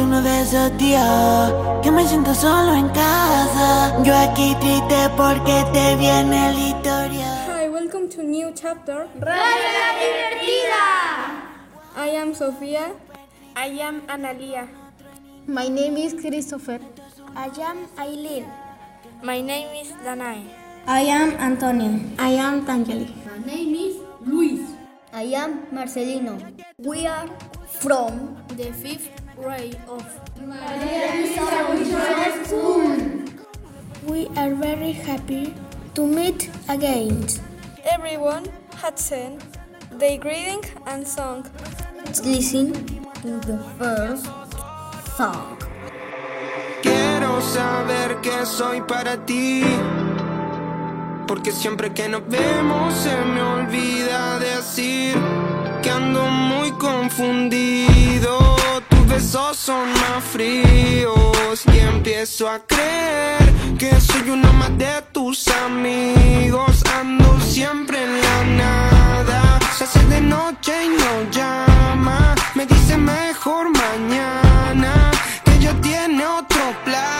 es uno de esos días que me siento solo en casa. Yo aquí triste porque te viene la historia. Hi, welcome to new chapter. Radio La Divertida. I am Sofia. I am Analia. My name is Christopher. I am Aileen. My name is Danai. I am Antonio. I am Tangeli. My name is Luis. I am Marcelino. We are from the fifth grade of Maria School. We are very happy to meet again. Everyone had sent their greeting and song. Let's listen to the first song. Quiero saber que soy para ti. Porque siempre que nos vemos se me olvida decir que ando muy confundido. Besos son más fríos y empiezo a creer que soy uno más de tus amigos. Ando siempre en la nada. Se hace de noche y no llama. Me dice mejor mañana que ella tiene otro planes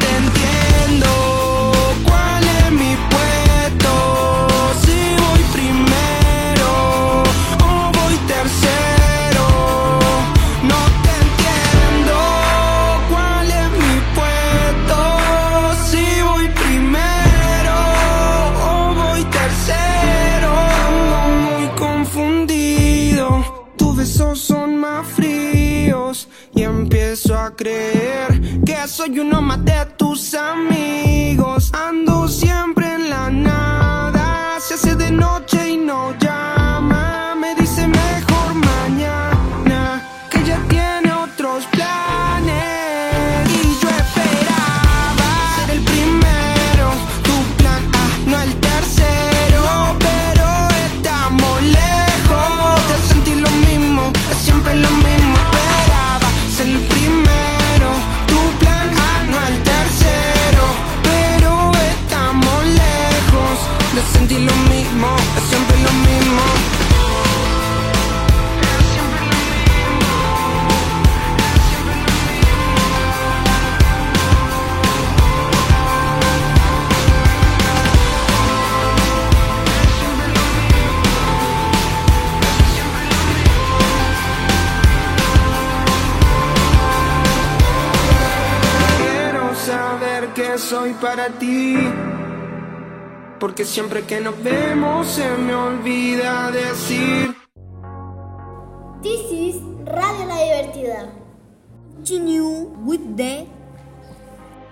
Porque siempre que nos vemos se me olvida decir. This is Radio La Divertida. Continue with the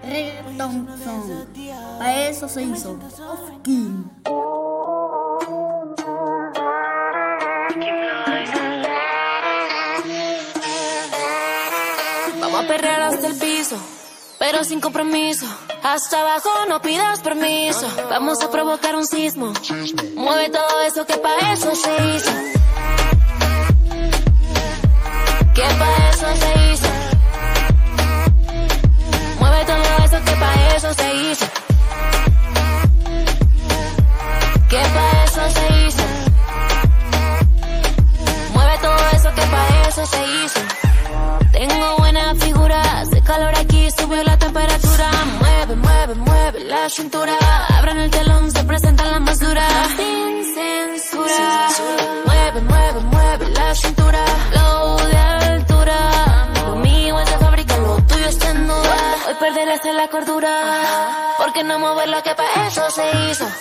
reggaeton song. A eso se hizo. Of King. Vamos a perrear hasta el piso, pero sin compromiso. Hasta abajo no pidas permiso. Vamos a provocar un sismo. Mueve todo eso que para eso se hizo. Que para eso se hizo. Se hizo.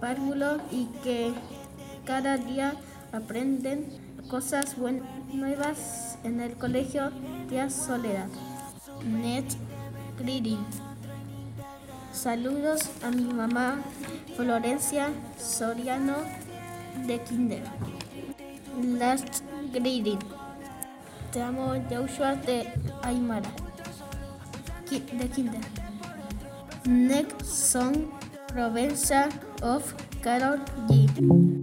párvulos y que cada día aprenden cosas nuevas en el colegio Tía Soledad. Net Criri. Saludos a mi mamá Florencia Soriano de Kinder. Last Grady. Te amo Joshua de Aymara. De Kinder. Next song Provenza of Carol G.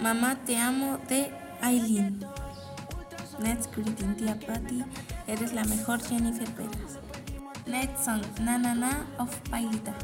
Mamá te amo de Aileen. Next greeting, tía Patty. Eres la mejor Jennifer Pérez. Next song, na na na of Pailita.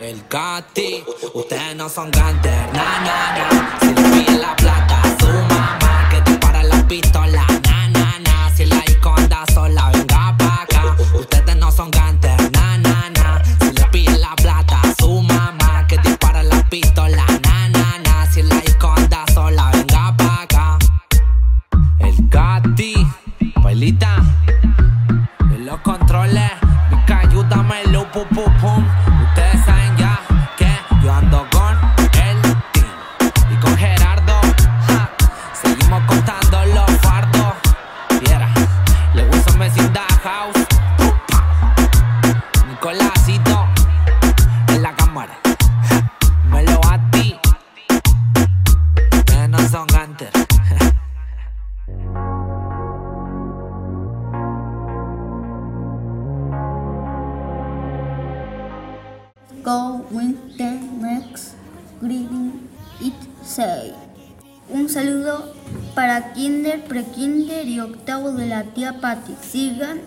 El Cati, ustedes no son gantes, na na. Si le piden la plata a su mamá, que te para la pistola, na na na. Si la icona sola, venga pa' ustedes no son gantes. Patti, sigan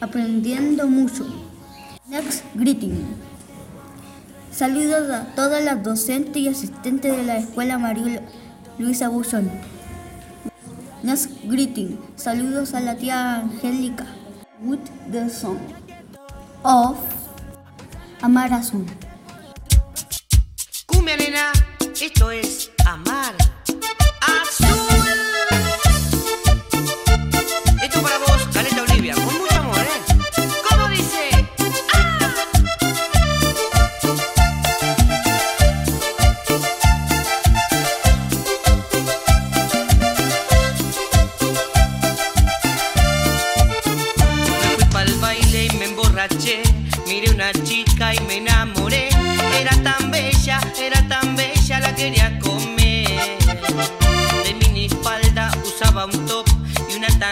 aprendiendo mucho. Next greeting. Saludos a todas las docentes y asistentes de la Escuela María Luisa Buzón. Next greeting. Saludos a la tía Angélica. With the song of Amar Azul. Cumbia, nena. Esto es Amar Azul.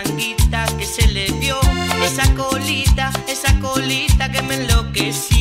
que se le dio, esa colita, esa colita que me enloqueció.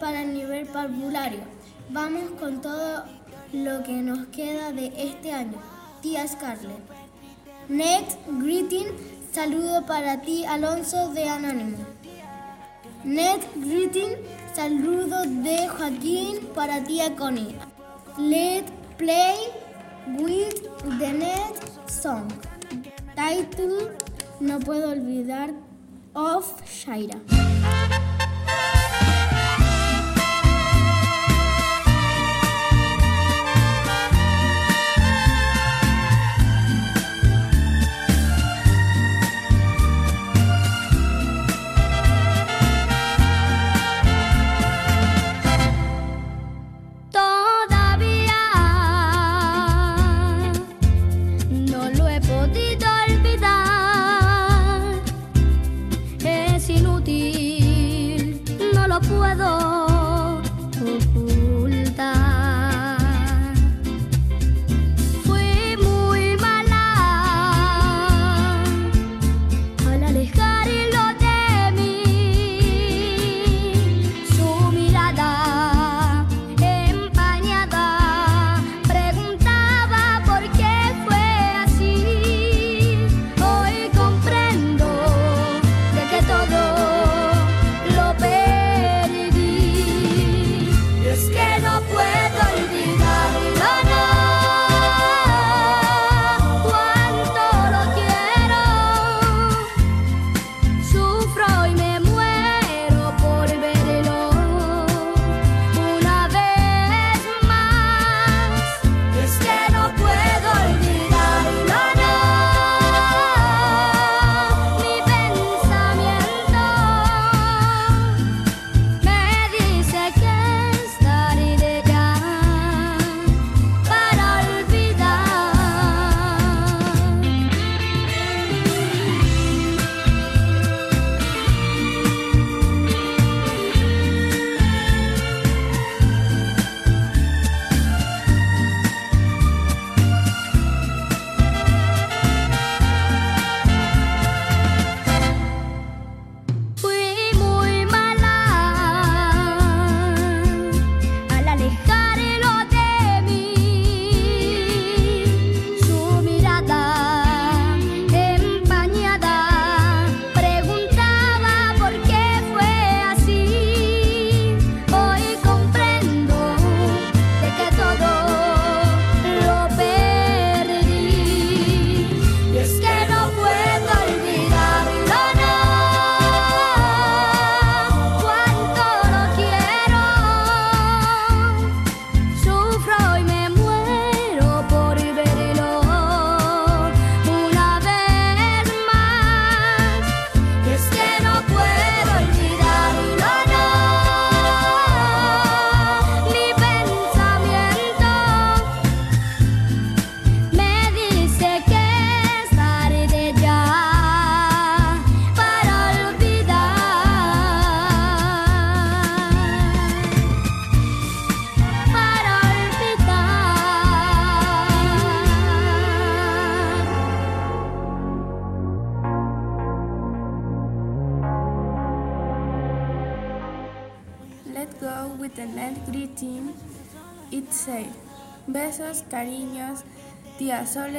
Para el nivel parvulario. Vamos con todo lo que nos queda de este año. Tía Scarlett. Next greeting. Saludo para ti, Alonso de Anónimo. Next greeting. Saludo de Joaquín para tía Connie. Let's play with the next song. Title No puedo olvidar of Shaira.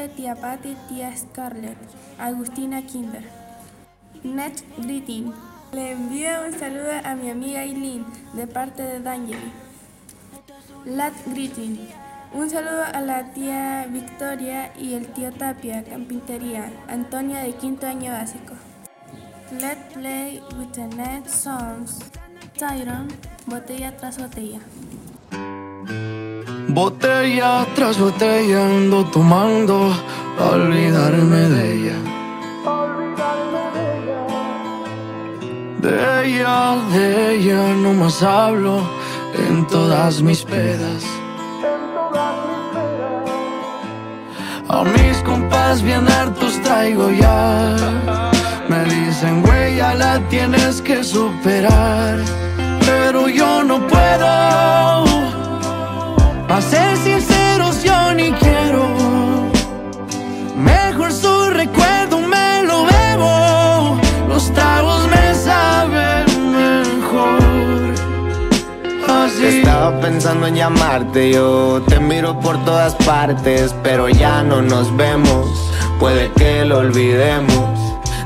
Tía Patty, tía Scarlett, Agustina Kinder. Next greeting. Le envío un saludo a mi amiga Eileen de parte de Danieli. Last greeting. Un saludo a la tía Victoria y el tío Tapia, Campintería, Antonia de quinto año básico. Let's play with the next songs. Tyron, botella tras botella. Botella tras botella ando tomando a olvidarme de ella. De ella, de ella no más hablo en todas mis pedas. A mis compas bien hartos traigo ya. Me dicen, güey, la tienes que superar. Pero yo no puedo. A ser sinceros, yo ni quiero. Mejor su recuerdo me lo bebo. Los tragos me saben mejor. Así. Estaba pensando en llamarte, yo te miro por todas partes, pero ya no nos vemos. Puede que lo olvidemos.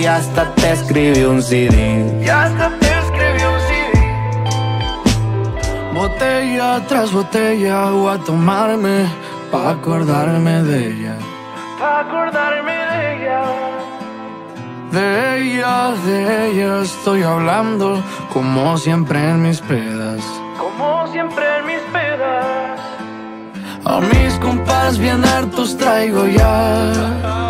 y hasta te escribí un CD. Y hasta te escribí un CD. Botella tras botella voy a tomarme pa' acordarme de ella. Pa' acordarme de ella. De ella, de ella estoy hablando como siempre en mis pedas. Como siempre en mis pedas. A mis compas bien hartos traigo ya.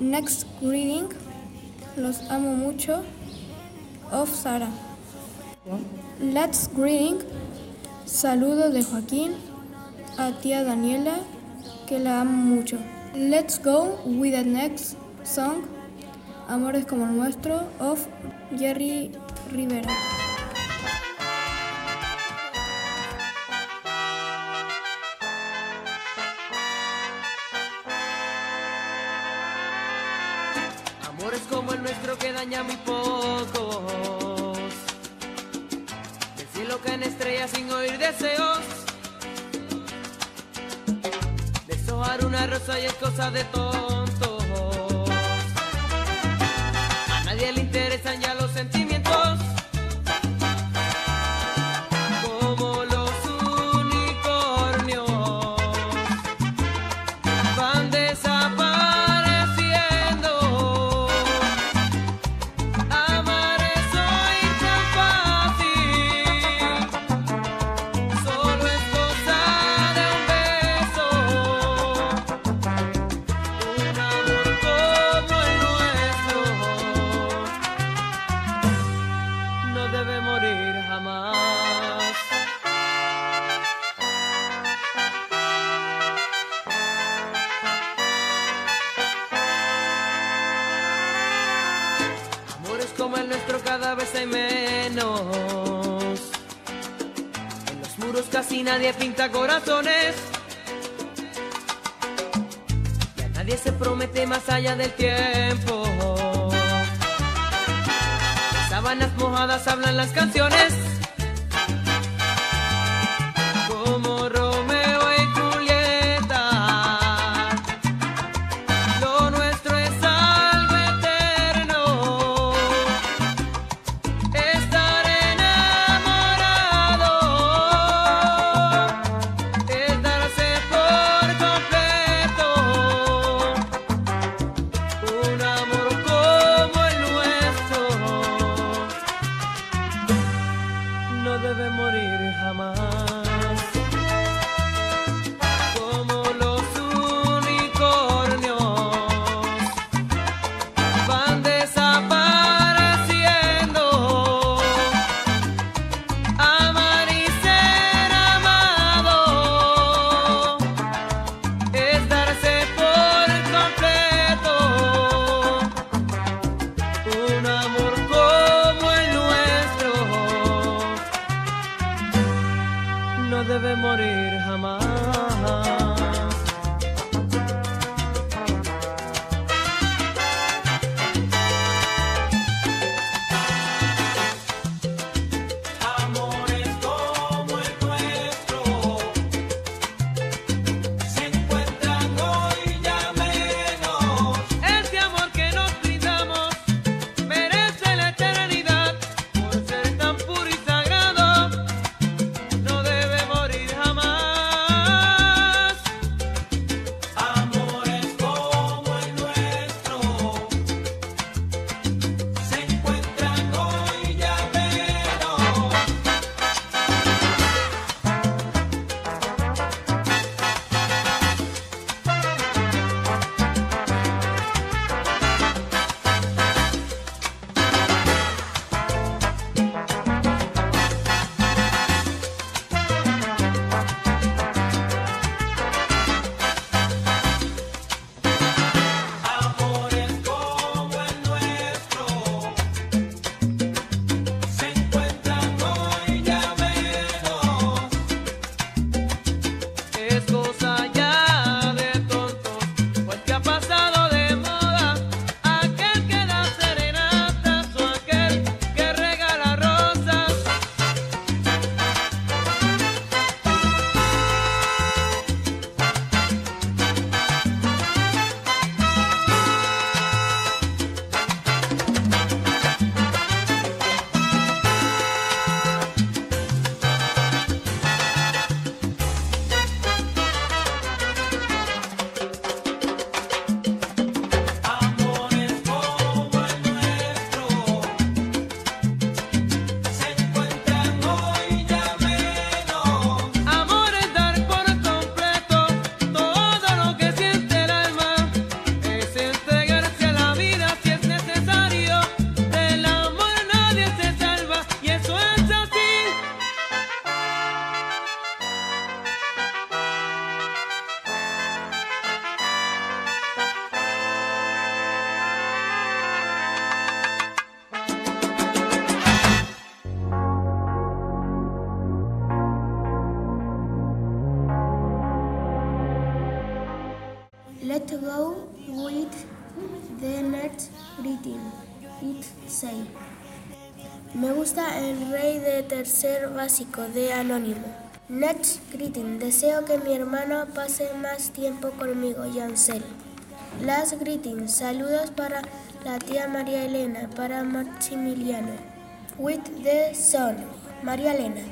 Next greeting, los amo mucho, of Sara. Let's greeting, saludos de Joaquín a tía Daniela, que la amo mucho. Let's go with the next song, Amores como el nuestro, of Jerry Rivera. De tontos. corazones. A nadie se promete más allá del tiempo. Las sábanas mojadas hablan las canciones. tercer básico de Anónimo. Next greeting. Deseo que mi hermano pase más tiempo conmigo, Yancel. Last greeting. Saludos para la tía María Elena, para Maximiliano. With the son, María Elena.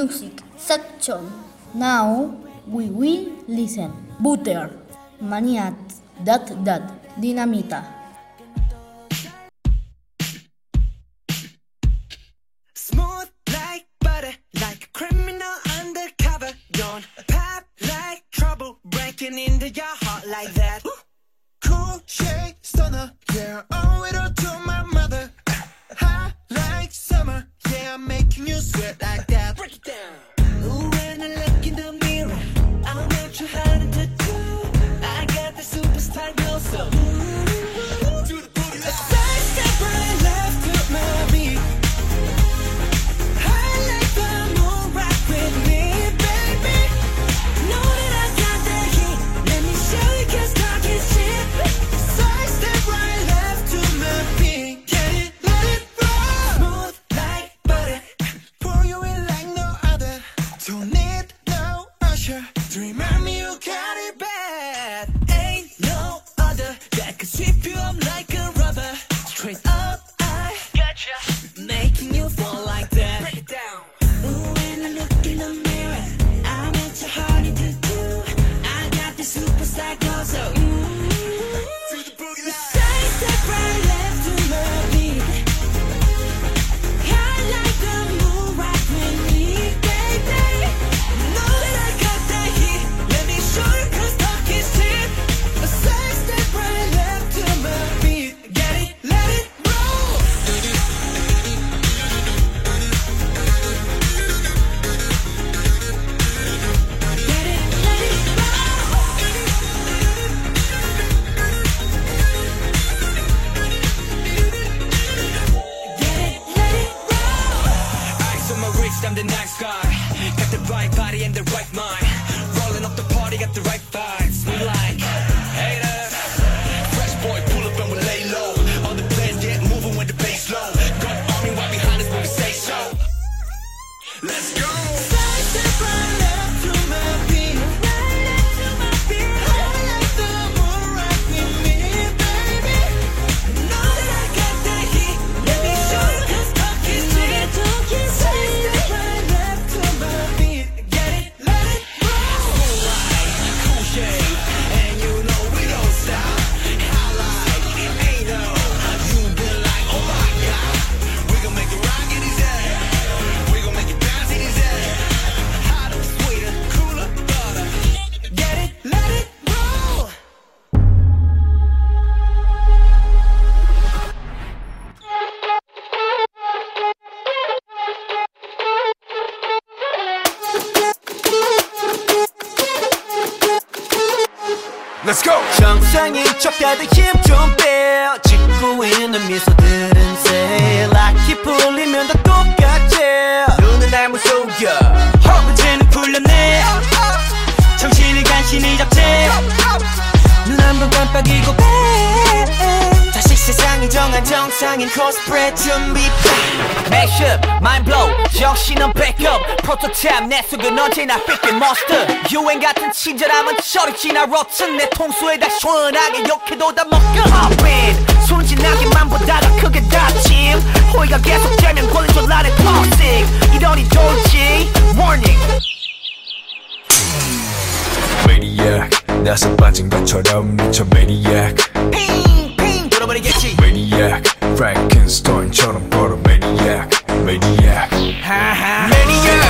Music section. Now we will listen. Butter, Maniat, Dot Dot, Dinamita. Smooth like butter, like a criminal undercover. Don't pop like trouble, breaking into your heart like that. Cool shade stunner, yeah, owe it all to my mother. I'm making you sweat like that. Break it down. 프로토타입 내 속은 언제나 삐끗 monster. 유행 같은 친절함은 저리 지나 rotten. 내 통수에다 시원하게 욕해도 다 먹여. Pop in, 순진하게만 보다가 크게 다침. 호의가 계속되면 권리줄 나를 toxic. 이러니 좋지. Warning. Maniac 나서 빠진 것처럼 미쳐 Maniac 핑핑 돌아버리겠지. Maniac Frankenstein처럼 걸어 Maniac Maniac Maniac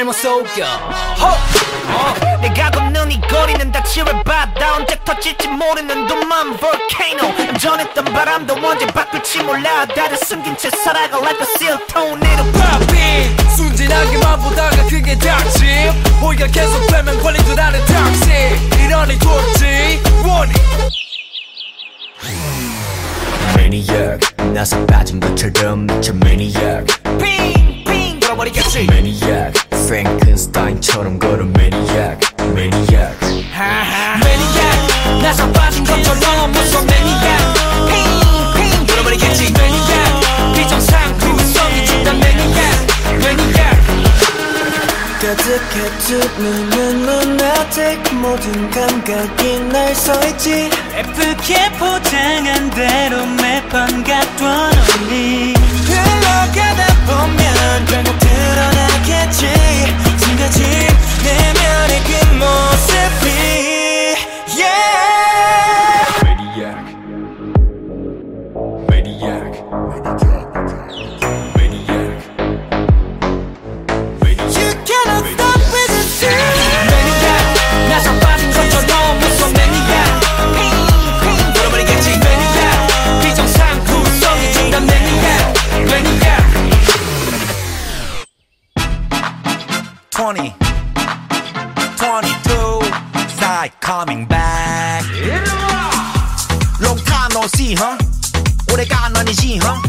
잘못 속여. 어, 내가 걷는 이 거리는 다치를 받아 언제 터질지 모르는 둠만 볼케이노 안전했던 바람도 언제 바꿀지 몰라. 다들 숨긴 채 살아가 like a seal 토네로 바비 순진하기만 보다가 그게 닥침 오히려 계속 빼면 걸리듯 하는 닥침 이러니 돌지. 원이 매니악 나서 빠진 것처럼 미쳐 매니악 빙 날아버리겠지. 매니악 프랭켄스타인처럼 걸은 매니악 매니악 매니악 나서 빠진 것처럼 무서 매니악 핑핑 돌아버리겠지. 매니악 비정상 구성이 준단 매니악 매니악 가득해 두 눈은 넌 아직 모든 감각이 날 서있지. 예쁘게 포장한 대로 매번 갔던 우리 흘러가다 보면 변 생각했지 숨겨진 내면의 그 모습이 yeah. 20, 22, side coming back. Long time no see, huh? 오래간 아니지, huh?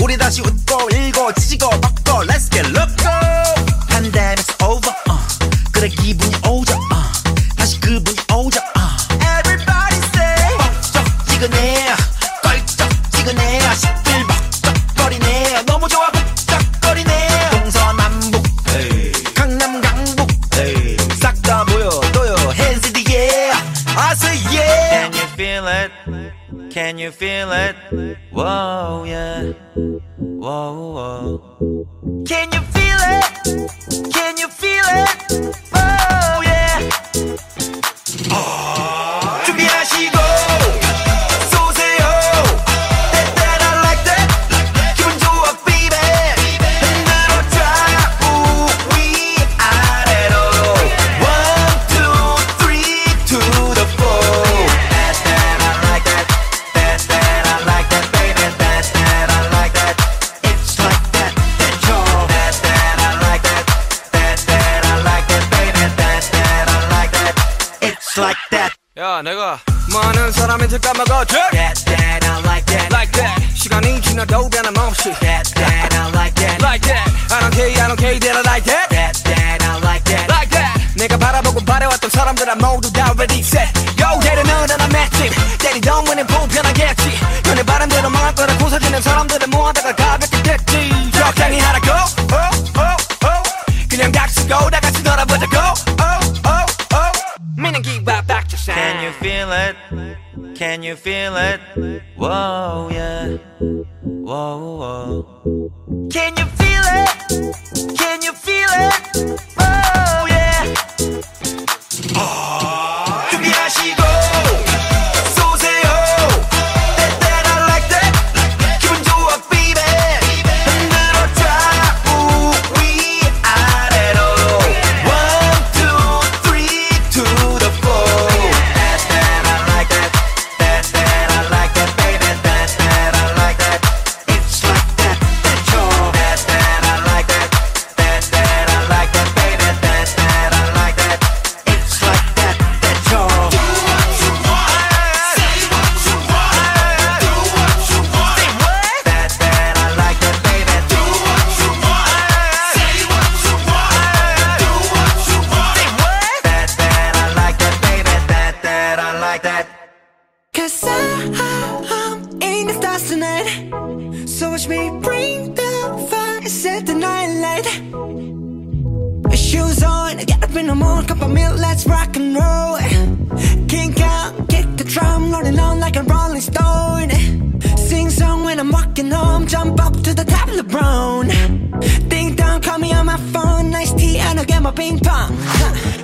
우리 다시 웃고 읽고 지지고 볶고 Let's get looked up. Pandemic's over, uh. 그래 기분이 오지. you feel it? Whoa, yeah. Whoa, whoa. Can you feel it? Can you feel it? Whoa, yeah. Oh. 멘트 까먹었죠 going home, jump up to the top of the LeBron. Ding dong, call me on my phone, nice tea, and I'll get my ping pong. Huh.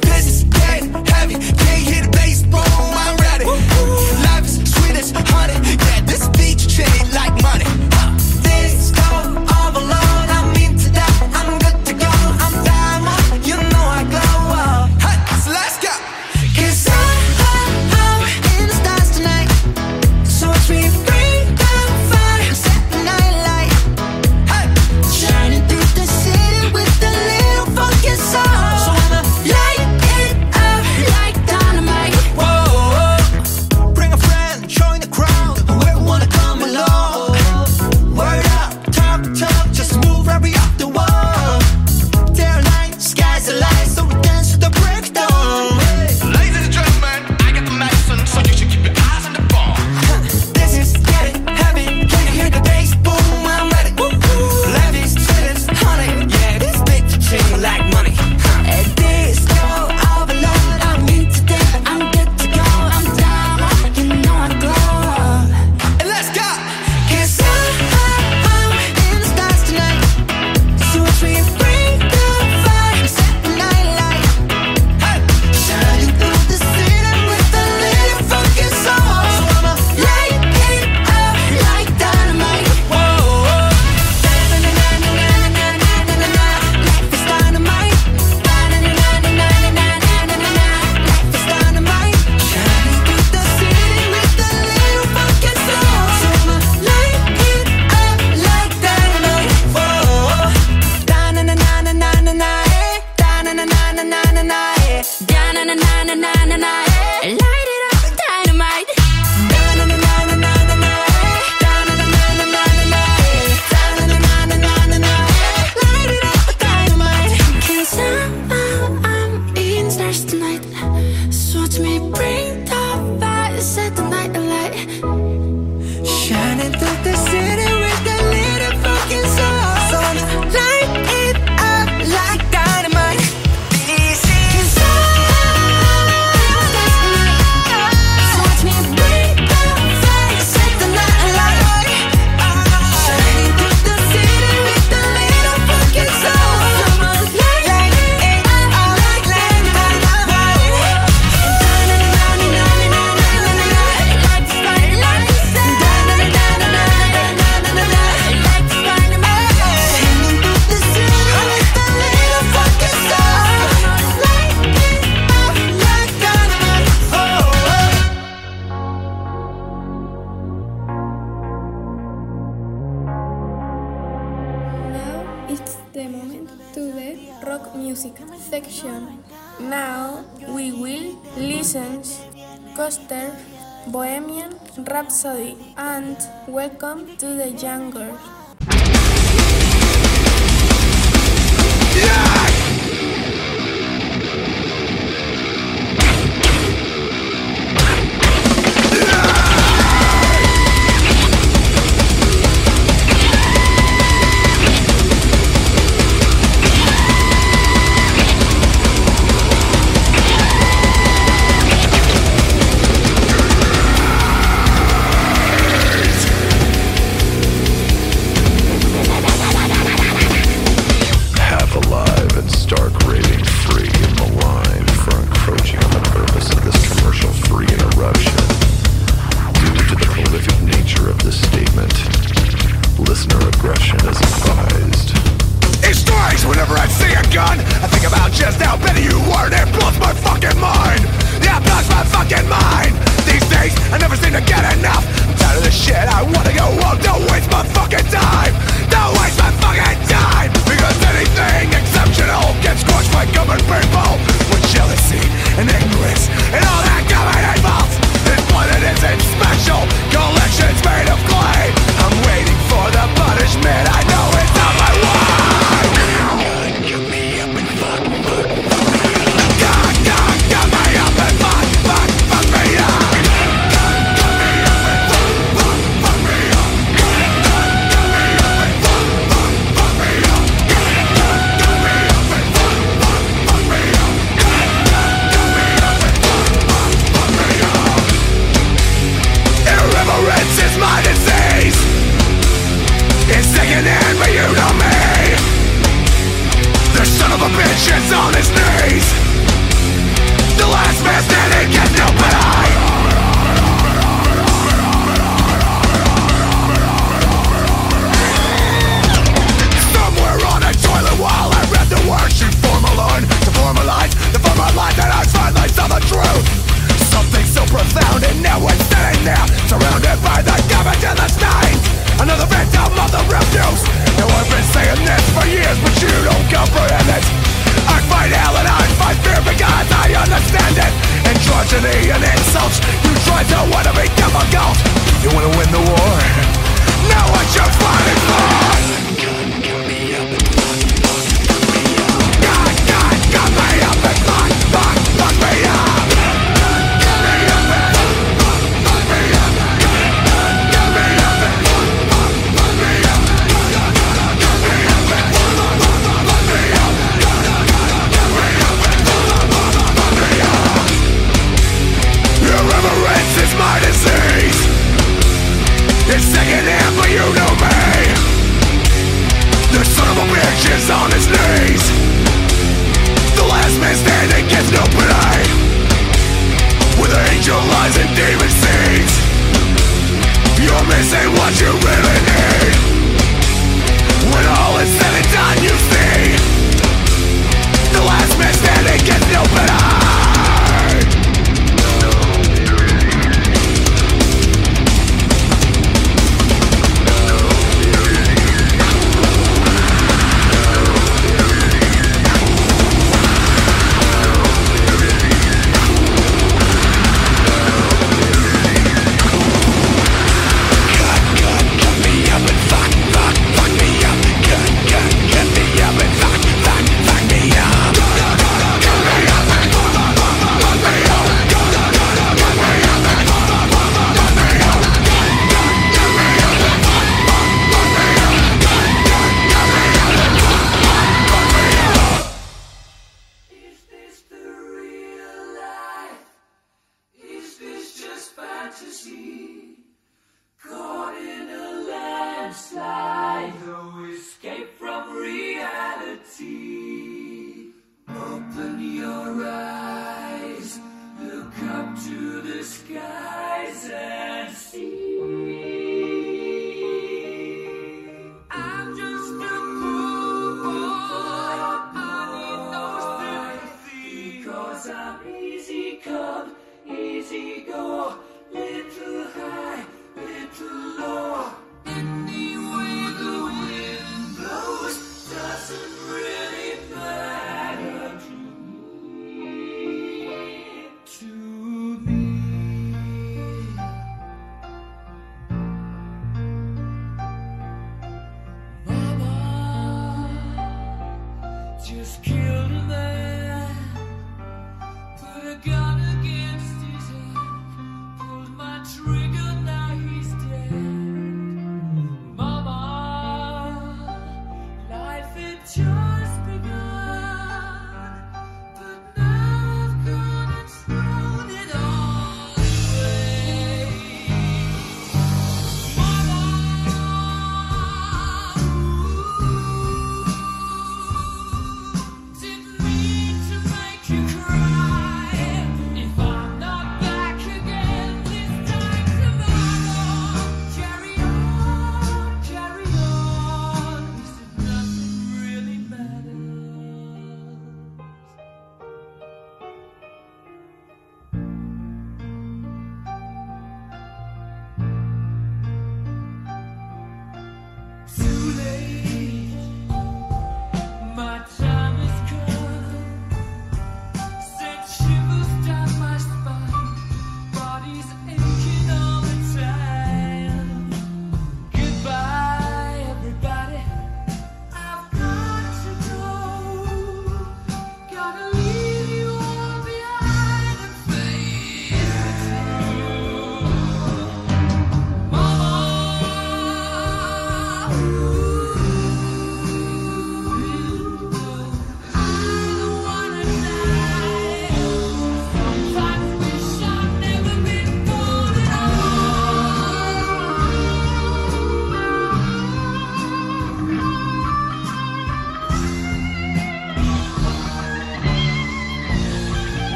And welcome to the half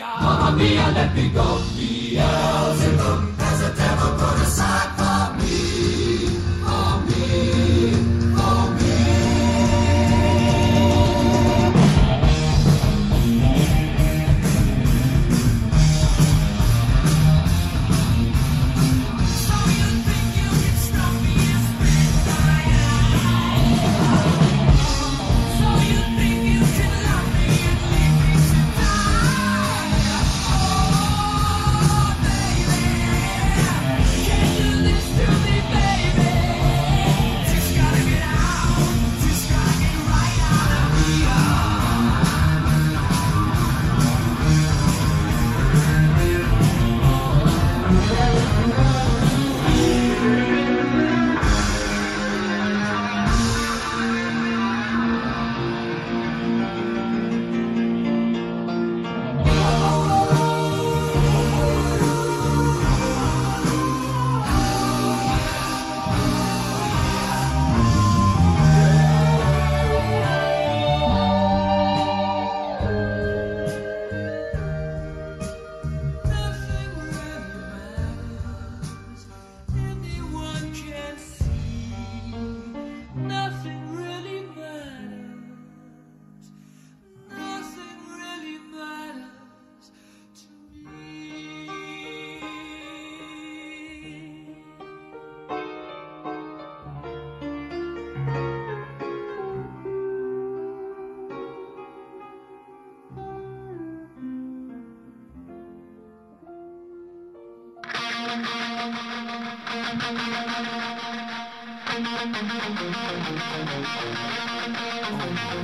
mamma mia, let me go. Beelzebub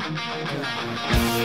Yeah.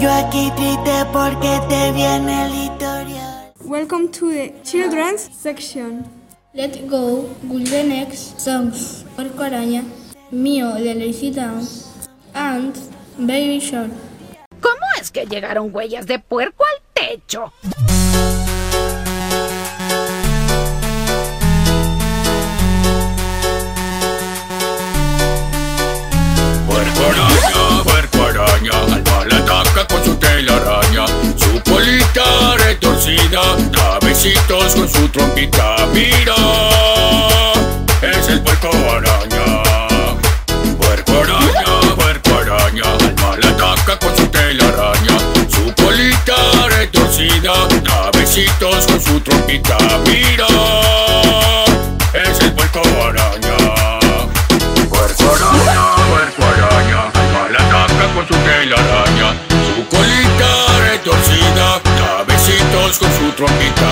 Yo aquí triste porque te viene el editorial. Welcome to the children's section. Let's go the next songs. Porco Araña, Mío de Lazy Town, and Baby Shark. ¿Cómo es que llegaron huellas de puerco al techo? Puerco araña, puerco araña, colita retorcida, da besitos con su trompita. Mira, es el puerco araña. Puerco araña, puerco araña, al mal ataca con su telaraña. Su colita retorcida, da con su trompita. Mira, es el puerco araña. Puerco araña, puerco araña, al mal ataca con su telaraña. Su colita con su trompita.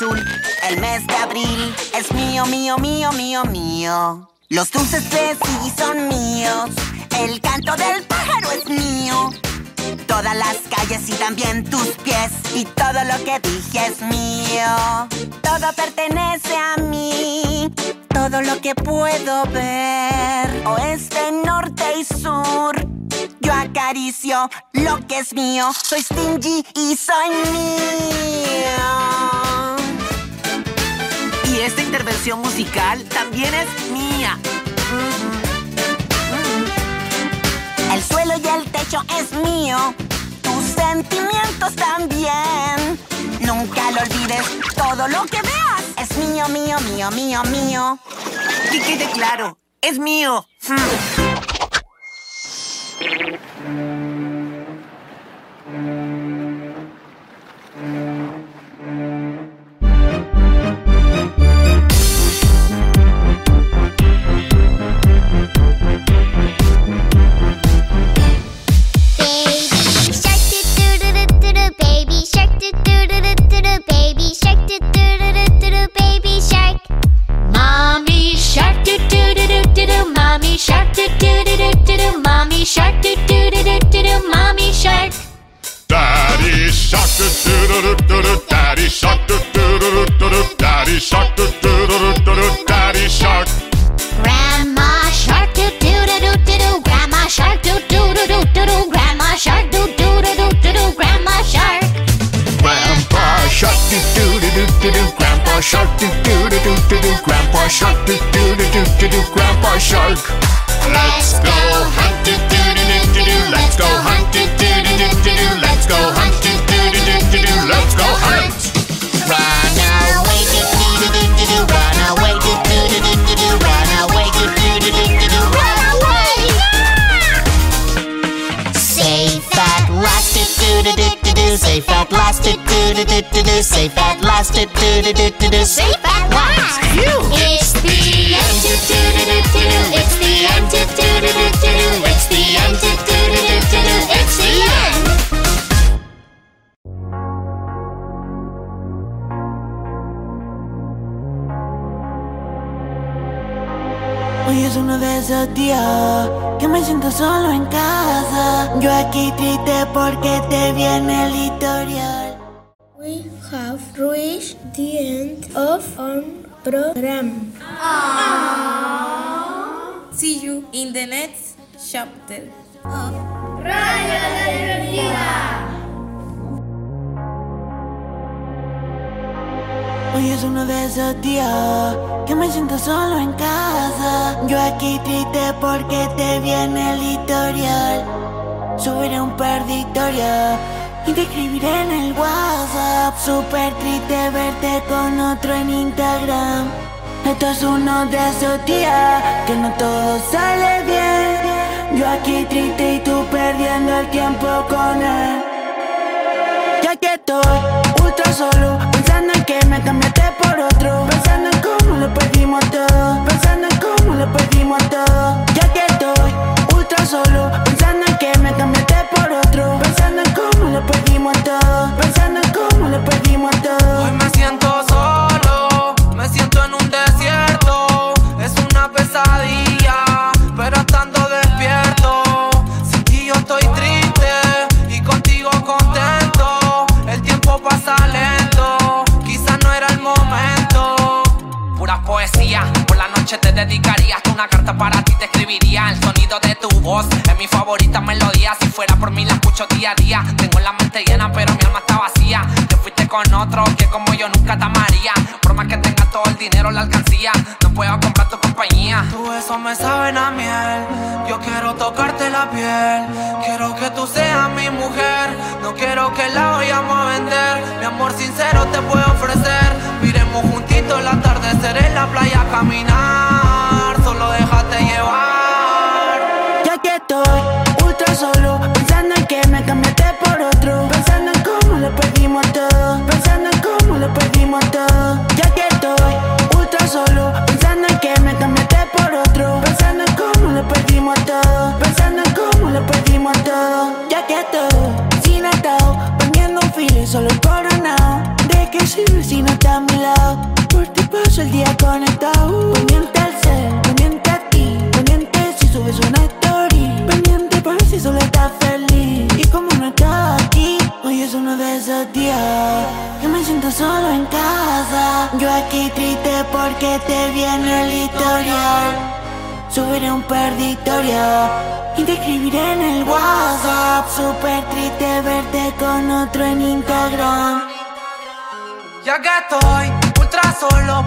El mes de abril, es mío, mío, mío, mío, mío. Los dulces de sí son míos, el canto del pájaro es mío. Todas las calles y también tus pies y todo lo que dije es mío. Todo pertenece a mí, todo lo que puedo ver. Oeste, norte y sur. Yo acaricio lo que es mío. Soy stingy y soy mío. Y esta intervención musical también es mía. El suelo y el techo es mío. Tus sentimientos también. Nunca lo olvides. Todo lo que veas es mío, mío, mío, mío, mío. Que quede claro, es mío. Baby baby shark Mommy shark do do do do do do mommy shark do do do do do do mommy shark do do do do do do mommy shark Daddy shark do do do do do Daddy shark do do do do do Daddy shark do do do do do Daddy shark Grandma shark do do do do do grandma shark do do do do do grandma shark do do do do Grandpa Shark do do do do do do Grandpa Shark do do do do do do Grandpa Shark do do do do do do Grandpa Shark Let's go hunt do do do do do do let's go hunt do do do do do do let's go hunt do do do do do do let's go hunt safe at last do do do do do do. Safe at last do do do do do do. Safe at last. It's the end. Do do do do do it's the end. Do do do do it's the end. do do esos días que me siento solo en casa. Yo aquí triste porque te viene el editorial. We have reached the end of our program. See you in the next chapter of Radio La Divertida. Hoy es uno de esos días que me siento solo en casa. Yo aquí triste porque te viene el editorial. Subiré un par y te escribiré en el WhatsApp. Súper triste verte con otro en Instagram. Esto es uno de esos días que no todo sale bien. Yo aquí triste y tú perdiendo el tiempo con él. Ya que estoy ultra solo, me cambiaste por otro. Pensando en cómo lo perdimos todo. Pensando en cómo lo perdimos todo. Ya que estoy ultra solo, pensando en que me cambiaste por otro. Pensando en cómo lo perdimos todo. Pensando en cómo lo perdimos todo. Hoy me siento solo, te dedicaría hasta una carta para ti te escribiría el sonido de tu voz es mi favorita melodía si fuera por mí la escucho día a día tengo la mente llena pero mi alma está vacía te fuiste con otro que como yo nunca te amaría por más que tenga todo el dinero la alcancía no puedo comprar tu compañía Tu besos me saben a miel. Yo quiero tocarte la piel. Quiero que tú seas mi mujer. No quiero que la vayamos a vender. Mi amor sincero te puedo ofrecer. Miremos juntitos el atardecer en la playa caminar. Solo déjate llevar. Ya que estoy el día conectado. Pendiente al ser, pendiente a ti. Pendiente si subes una story. Pendiente por si solo estás feliz. Y como no estás aquí, hoy es uno de esos días que me siento solo en casa. Yo aquí triste porque te viene el historial. Subiré un historias y te escribiré en el WhatsApp. Súper triste verte con otro en Instagram. Ya que estoy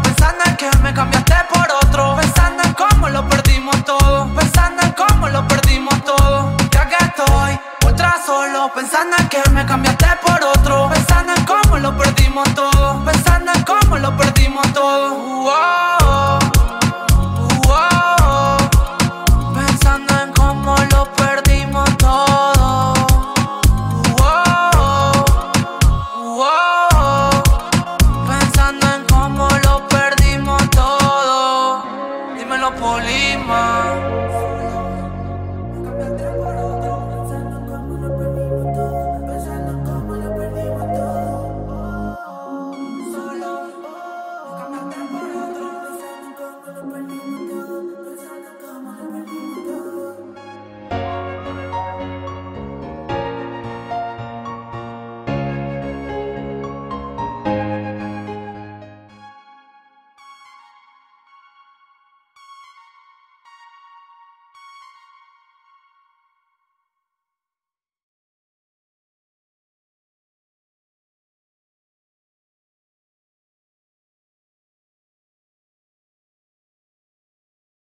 pensando en que me cambiaste por otro. Pensando en cómo lo perdimos todo. Pensando en cómo lo perdimos todo. Ya que estoy ultra solo, pensando en que me cambiaste por otro. Pensando en cómo lo perdimos todo. Pensando en cómo lo perdimos todo.